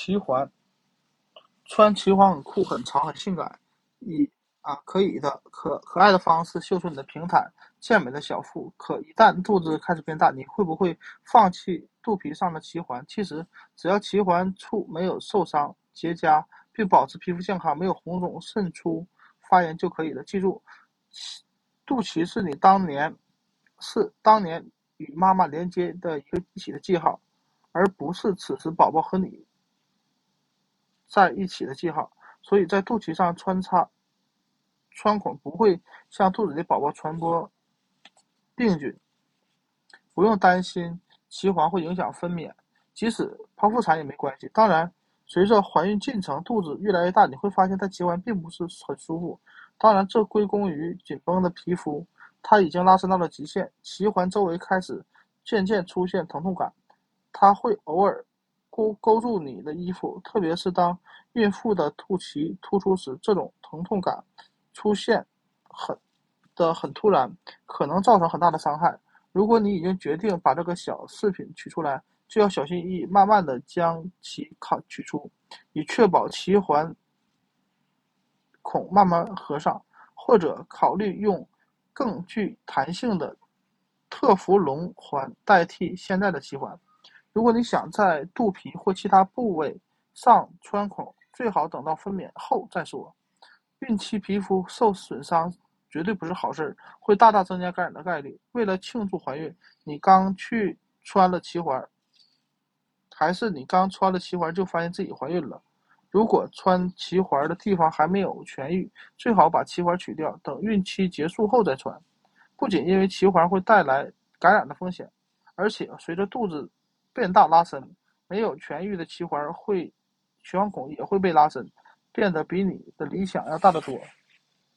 脐环，穿脐环很酷、很长、很性感，以啊可以的可可爱的方式秀出你的平坦健美的小腹。可一旦肚子开始变大，你会不会放弃肚皮上的脐环？其实只要脐环处没有受伤结痂，并保持皮肤健康，没有红肿渗出发炎就可以了。记住，肚脐是你当年是当年与妈妈连接的一个一起的记号，而不是此时宝宝和你在一起的记号。所以在肚脐上穿插穿孔不会向肚子里宝宝传播病菌，不用担心脐环会影响分娩，即使剖腹产也没关系。当然，随着怀孕进程，肚子越来越大，你会发现它脐环并不是很舒服。当然，这归功于紧绷的皮肤，它已经拉伸到了极限，脐环周围开始渐渐出现疼痛感，它会偶尔。勾勾住你的衣服，特别是当孕妇的肚脐突出时，这种疼痛感出现很的很突然，可能造成很大的伤害。如果你已经决定把这个小饰品取出来，就要小心翼翼，慢慢的将其卡取出，以确保脐环孔慢慢合上，或者考虑用更具弹性的特氟龙环代替现在的脐环。如果你想在肚皮或其他部位上穿孔，最好等到分娩后再说。孕期皮肤受损伤绝对不是好事，会大大增加感染的概率。为了庆祝怀孕，你刚去穿了脐环，还是你刚穿了脐环就发现自己怀孕了？如果穿脐环的地方还没有痊愈，最好把脐环取掉，等孕期结束后再穿。不仅因为脐环会带来感染的风险，而且随着肚子。变大拉伸，没有痊愈的气环会，脐环孔也会被拉伸，变得比你的理想要大得多。